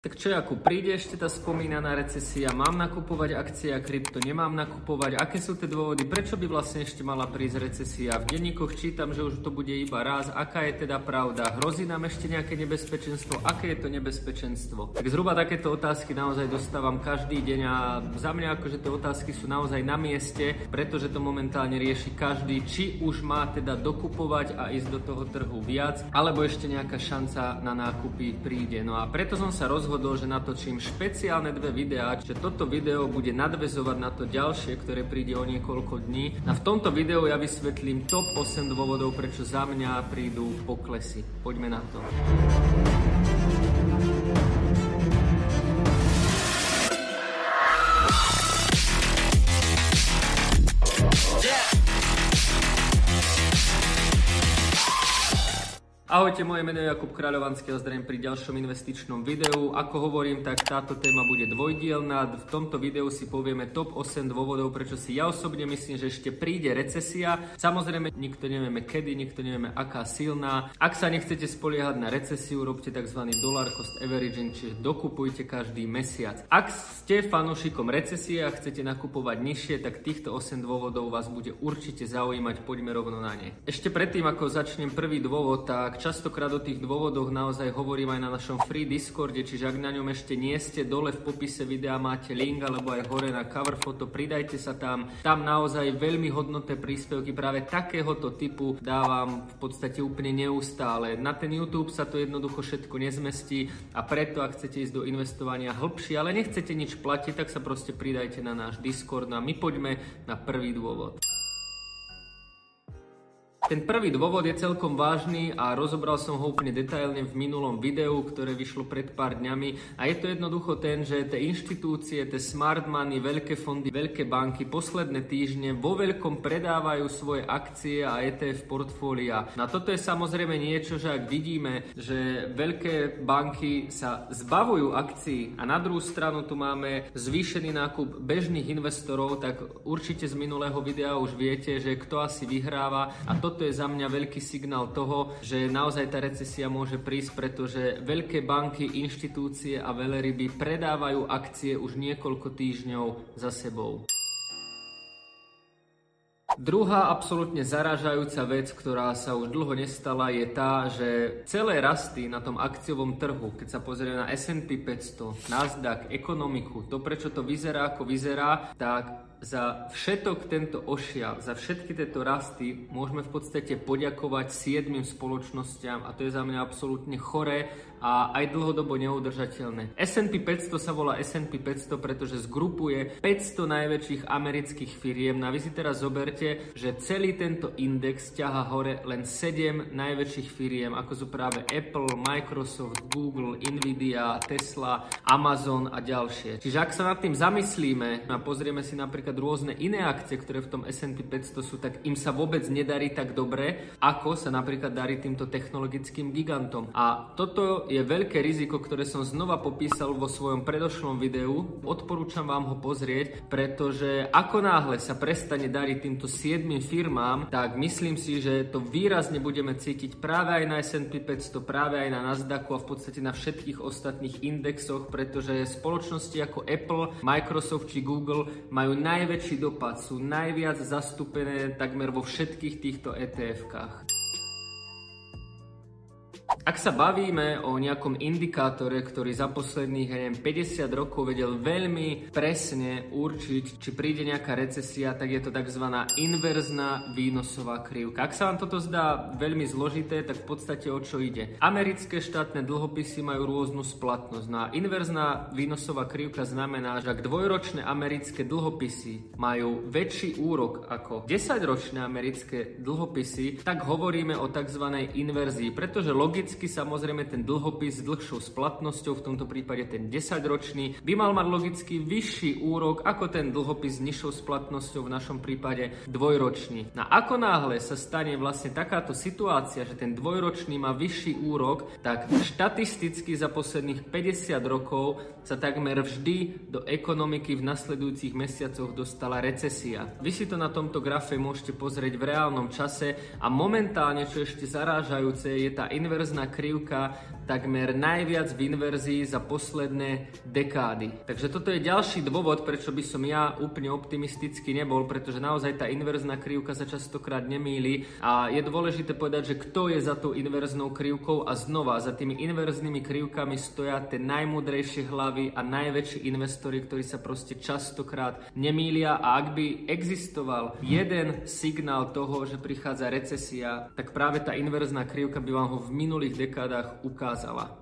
Tak čo, ako príde ešte tá spomínaná recesia, mám nakupovať akcie a krypto, nemám nakupovať, aké sú tie dôvody, prečo by vlastne ešte mala prísť recesia? V denníkoch čítam, že už to bude iba raz, aká je teda pravda, hrozí nám ešte nejaké nebezpečenstvo, aké je to nebezpečenstvo? Tak zhruba takéto otázky naozaj dostávam každý deň a za mňa akože tie otázky sú naozaj na mieste, pretože to momentálne rieši každý, či už má teda dokupovať a ísť do toho trhu viac, alebo ešte nejaká šanca na nákupy príde. No a preto som sa rozhodol rozhodol, že natočím špeciálne dve videá, že toto video bude nadvezovať na to ďalšie, ktoré príde o niekoľko dní. A v tomto videu ja vysvetlím top 8 dôvodov, prečo za mňa prídu poklesy. Poďme na to. Ahojte, moje meno je Jakub Kráľovanský a zdravím pri ďalšom investičnom videu. Ako hovorím, tak táto téma bude dvojdielna. V tomto videu si povieme top 8 dôvodov, prečo si ja osobne myslím, že ešte príde recesia. Samozrejme, nikto nevieme kedy, nikto nevieme aká silná. Ak sa nechcete spoliehať na recesiu, robte tzv. dollar cost averaging, čiže dokupujte každý mesiac. Ak ste fanúšikom recesie a chcete nakupovať nižšie, tak týchto 8 dôvodov vás bude určite zaujímať. Poďme rovno na ne. Ešte predtým, ako začnem prvý dôvod, tak častokrát o tých dôvodoch naozaj hovorím aj na našom free Discorde, čiže ak na ňom ešte nie ste, dole v popise videa máte link alebo aj hore na cover foto, pridajte sa tam. Tam naozaj veľmi hodnotné príspevky práve takéhoto typu dávam v podstate úplne neustále. Na ten YouTube sa to jednoducho všetko nezmestí a preto ak chcete ísť do investovania hĺbšie, ale nechcete nič platiť, tak sa proste pridajte na náš Discord no a my poďme na prvý dôvod. Ten prvý dôvod je celkom vážny a rozobral som ho úplne detailne v minulom videu, ktoré vyšlo pred pár dňami. A je to jednoducho ten, že tie inštitúcie, tie smart money, veľké fondy, veľké banky posledné týždne vo veľkom predávajú svoje akcie a ETF portfólia. Na toto je samozrejme niečo, že ak vidíme, že veľké banky sa zbavujú akcií a na druhú stranu tu máme zvýšený nákup bežných investorov, tak určite z minulého videa už viete, že kto asi vyhráva a toto toto je za mňa veľký signál toho, že naozaj tá recesia môže prísť, pretože veľké banky, inštitúcie a veľryby predávajú akcie už niekoľko týždňov za sebou. Druhá absolútne zaražajúca vec, ktorá sa už dlho nestala, je tá, že celé rasty na tom akciovom trhu, keď sa pozrieme na S&P 500, Nasdaq, ekonomiku, to prečo to vyzerá ako vyzerá, tak za všetok tento ošial, za všetky tieto rasty môžeme v podstate poďakovať siedmým spoločnosťam a to je za mňa absolútne choré a aj dlhodobo neudržateľné. S&P 500 sa volá S&P 500, pretože zgrupuje 500 najväčších amerických firiem. No a vy si teraz zoberte, že celý tento index ťaha hore len 7 najväčších firiem, ako sú práve Apple, Microsoft, Google, Nvidia, Tesla, Amazon a ďalšie. Čiže ak sa nad tým zamyslíme a pozrieme si napríklad napríklad rôzne iné akcie, ktoré v tom S&P 500 sú, tak im sa vôbec nedarí tak dobre, ako sa napríklad darí týmto technologickým gigantom. A toto je veľké riziko, ktoré som znova popísal vo svojom predošlom videu. Odporúčam vám ho pozrieť, pretože ako náhle sa prestane dariť týmto 7 firmám, tak myslím si, že to výrazne budeme cítiť práve aj na S&P 500, práve aj na Nasdaqu a v podstate na všetkých ostatných indexoch, pretože spoločnosti ako Apple, Microsoft či Google majú naj najväčší dopad, sú najviac zastúpené takmer vo všetkých týchto ETF-kách. Ak sa bavíme o nejakom indikátore, ktorý za posledných neviem, 50 rokov vedel veľmi presne určiť, či príde nejaká recesia, tak je to tzv. inverzná výnosová krivka. Ak sa vám toto zdá veľmi zložité, tak v podstate o čo ide? Americké štátne dlhopisy majú rôznu splatnosť. No a inverzná výnosová krivka znamená, že ak dvojročné americké dlhopisy majú väčší úrok ako 10-ročné americké dlhopisy, tak hovoríme o tzv. inverzii, pretože logicky logicky samozrejme ten dlhopis s dlhšou splatnosťou, v tomto prípade ten 10-ročný, by mal mať logicky vyšší úrok ako ten dlhopis s nižšou splatnosťou, v našom prípade dvojročný. Na ako náhle sa stane vlastne takáto situácia, že ten dvojročný má vyšší úrok, tak štatisticky za posledných 50 rokov sa takmer vždy do ekonomiky v nasledujúcich mesiacoch dostala recesia. Vy si to na tomto grafe môžete pozrieť v reálnom čase a momentálne, čo ešte zarážajúce, je tá inverzná inverzná krivka takmer najviac v inverzii za posledné dekády. Takže toto je ďalší dôvod, prečo by som ja úplne optimisticky nebol, pretože naozaj tá inverzná krivka sa častokrát nemýli a je dôležité povedať, že kto je za tou inverznou krivkou a znova za tými inverznými krivkami stoja tie najmudrejšie hlavy a najväčší investori, ktorí sa proste častokrát nemýlia a ak by existoval jeden signál toho, že prichádza recesia, tak práve tá inverzná krivka by vám ho v minulých deklarar o casal lá.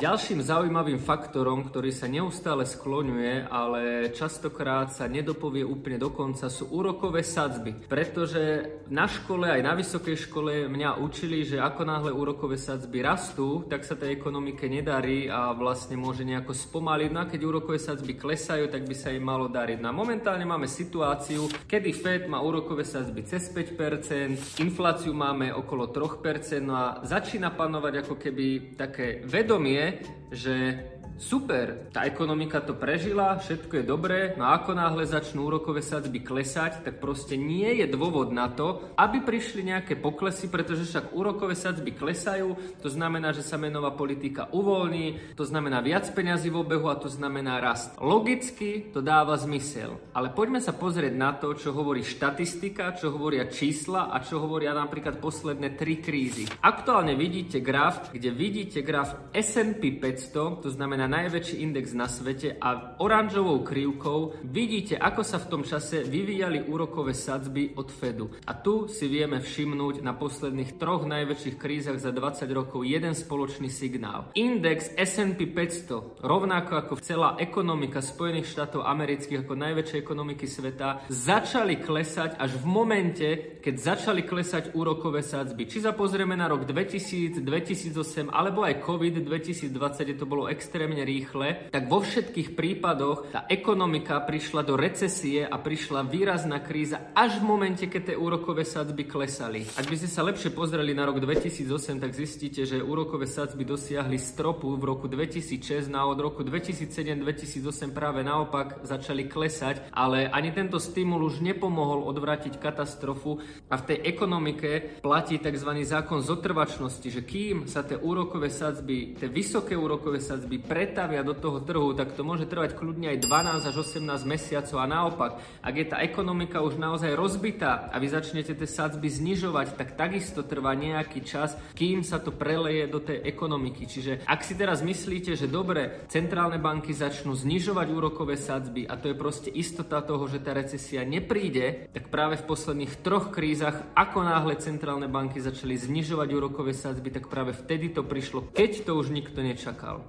Ďalším zaujímavým faktorom, ktorý sa neustále skloňuje, ale častokrát sa nedopovie úplne dokonca, sú úrokové sadzby. Pretože na škole, aj na vysokej škole mňa učili, že ako náhle úrokové sadzby rastú, tak sa tej ekonomike nedarí a vlastne môže nejako spomaliť. No a keď úrokové sadzby klesajú, tak by sa im malo dariť. No a momentálne máme situáciu, kedy Fed má úrokové sadzby cez 5%, infláciu máme okolo 3%, no a začína panovať ako keby také vedomie, že super, tá ekonomika to prežila, všetko je dobré, no ako náhle začnú úrokové sadzby klesať, tak proste nie je dôvod na to, aby prišli nejaké poklesy, pretože však úrokové sadzby klesajú, to znamená, že sa menová politika uvoľní, to znamená viac peňazí v obehu a to znamená rast. Logicky to dáva zmysel, ale poďme sa pozrieť na to, čo hovorí štatistika, čo hovoria čísla a čo hovoria napríklad posledné tri krízy. Aktuálne vidíte graf, kde vidíte graf S&P 500, to znamená najväčší index na svete a oranžovou krivkou vidíte, ako sa v tom čase vyvíjali úrokové sadzby od Fedu. A tu si vieme všimnúť na posledných troch najväčších krízach za 20 rokov jeden spoločný signál. Index S&P 500, rovnako ako celá ekonomika Spojených štátov amerických ako najväčšie ekonomiky sveta, začali klesať až v momente, keď začali klesať úrokové sadzby. Či sa pozrieme na rok 2000, 2008 alebo aj COVID 2020, kde to bolo extrémne pomerne rýchle, tak vo všetkých prípadoch tá ekonomika prišla do recesie a prišla výrazná kríza až v momente, keď tie úrokové sadzby klesali. Ak by ste sa lepšie pozreli na rok 2008, tak zistíte, že úrokové sadzby dosiahli stropu v roku 2006, no a od roku 2007-2008 práve naopak začali klesať, ale ani tento stimul už nepomohol odvrátiť katastrofu a v tej ekonomike platí tzv. zákon zotrvačnosti, že kým sa tie úrokové sadzby, tie vysoké úrokové sadzby pred pretavia do toho trhu, tak to môže trvať kľudne aj 12 až 18 mesiacov a naopak, ak je tá ekonomika už naozaj rozbitá a vy začnete tie sadzby znižovať, tak takisto trvá nejaký čas, kým sa to preleje do tej ekonomiky. Čiže ak si teraz myslíte, že dobre, centrálne banky začnú znižovať úrokové sadzby a to je proste istota toho, že tá recesia nepríde, tak práve v posledných troch krízach, ako náhle centrálne banky začali znižovať úrokové sadzby, tak práve vtedy to prišlo, keď to už nikto nečakal.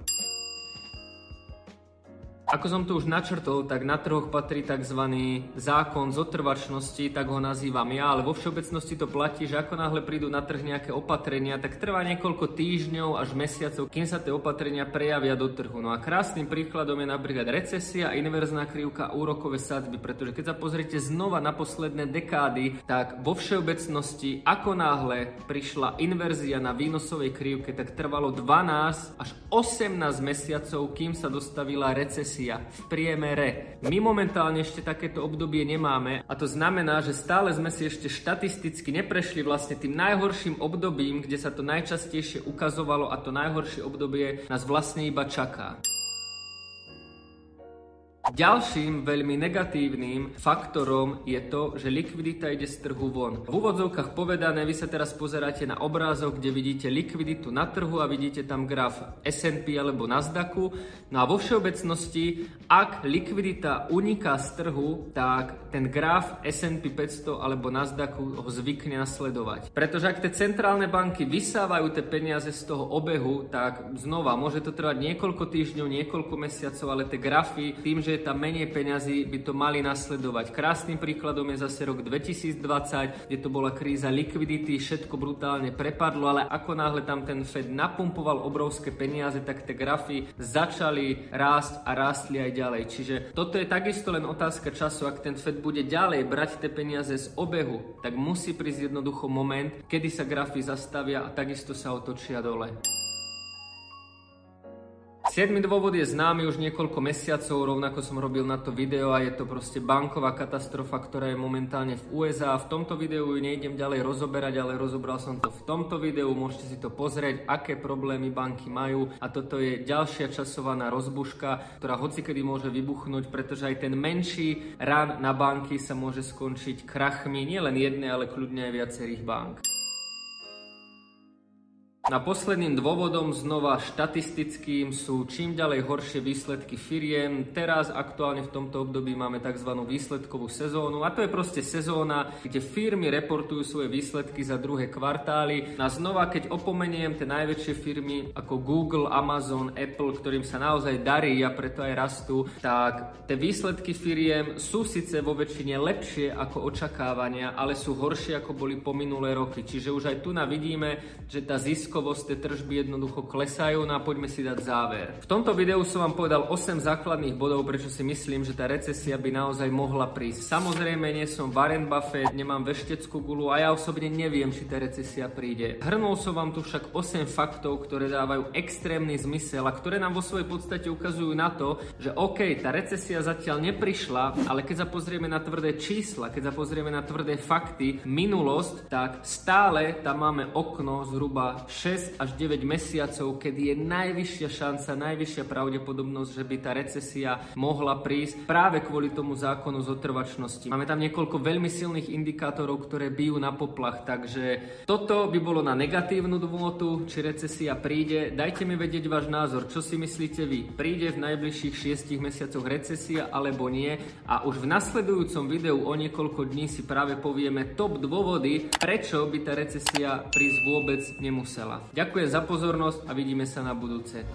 Ako som to už načrtol, tak na trhoch patrí tzv. zákon zotrvačnosti, tak ho nazývam ja, ale vo všeobecnosti to platí, že ako náhle prídu na trh nejaké opatrenia, tak trvá niekoľko týždňov až mesiacov, kým sa tie opatrenia prejavia do trhu. No a krásnym príkladom je napríklad recesia, inverzná krivka, úrokové sadzby, pretože keď sa pozriete znova na posledné dekády, tak vo všeobecnosti, ako náhle prišla inverzia na výnosovej krivke, tak trvalo 12 až 18 mesiacov, kým sa dostavila recesia recesia v priemere. My momentálne ešte takéto obdobie nemáme a to znamená, že stále sme si ešte štatisticky neprešli vlastne tým najhorším obdobím, kde sa to najčastejšie ukazovalo a to najhoršie obdobie nás vlastne iba čaká. Ďalším veľmi negatívnym faktorom je to, že likvidita ide z trhu von. V úvodzovkách povedané, vy sa teraz pozeráte na obrázok, kde vidíte likviditu na trhu a vidíte tam graf S&P alebo Nasdaqu. No a vo všeobecnosti, ak likvidita uniká z trhu, tak ten graf S&P 500 alebo Nasdaqu ho zvykne nasledovať. Pretože ak tie centrálne banky vysávajú tie peniaze z toho obehu, tak znova môže to trvať niekoľko týždňov, niekoľko mesiacov, ale tie grafy tým, že je tam menej peňazí, by to mali nasledovať. Krásnym príkladom je zase rok 2020, kde to bola kríza likvidity, všetko brutálne prepadlo, ale ako náhle tam ten Fed napumpoval obrovské peniaze, tak tie grafy začali rásť a rástli aj ďalej. Čiže toto je takisto len otázka času, ak ten Fed bude ďalej brať tie peniaze z obehu, tak musí prísť jednoducho moment, kedy sa grafy zastavia a takisto sa otočia dole. Siedmy dôvod je známy už niekoľko mesiacov, rovnako som robil na to video a je to proste banková katastrofa, ktorá je momentálne v USA. V tomto videu ju nejdem ďalej rozoberať, ale rozobral som to v tomto videu, môžete si to pozrieť, aké problémy banky majú a toto je ďalšia časovaná rozbuška, ktorá hocikedy môže vybuchnúť, pretože aj ten menší ran na banky sa môže skončiť krachmi nielen jednej, ale kľudne aj viacerých bank. Posledným dôvodom znova štatistickým sú čím ďalej horšie výsledky firiem. Teraz aktuálne v tomto období máme tzv. výsledkovú sezónu a to je proste sezóna, kde firmy reportujú svoje výsledky za druhé kvartály. A znova, keď opomeniem tie najväčšie firmy ako Google, Amazon, Apple, ktorým sa naozaj darí a preto aj rastú, tak tie výsledky firiem sú síce vo väčšine lepšie ako očakávania, ale sú horšie ako boli po minulé roky. Čiže už aj tu na vidíme, že tá zisk ziskovosť, tie tržby jednoducho klesajú no a poďme si dať záver. V tomto videu som vám povedal 8 základných bodov, prečo si myslím, že tá recesia by naozaj mohla prísť. Samozrejme nie som Warren Buffett, nemám vešteckú gulu a ja osobne neviem, či tá recesia príde. Hrnul som vám tu však 8 faktov, ktoré dávajú extrémny zmysel a ktoré nám vo svojej podstate ukazujú na to, že OK, tá recesia zatiaľ neprišla, ale keď sa pozrieme na tvrdé čísla, keď sa pozrieme na tvrdé fakty, minulosť, tak stále tam máme okno zhruba 6 až 9 mesiacov, kedy je najvyššia šanca, najvyššia pravdepodobnosť, že by tá recesia mohla prísť práve kvôli tomu zákonu zotrvačnosti. Máme tam niekoľko veľmi silných indikátorov, ktoré bijú na poplach, takže toto by bolo na negatívnu dôvodu, či recesia príde. Dajte mi vedieť váš názor, čo si myslíte vy. Príde v najbližších 6 mesiacoch recesia alebo nie a už v nasledujúcom videu o niekoľko dní si práve povieme top dôvody, prečo by tá recesia prísť vôbec nemusela. Ďakujem za pozornosť a vidíme sa na budúce.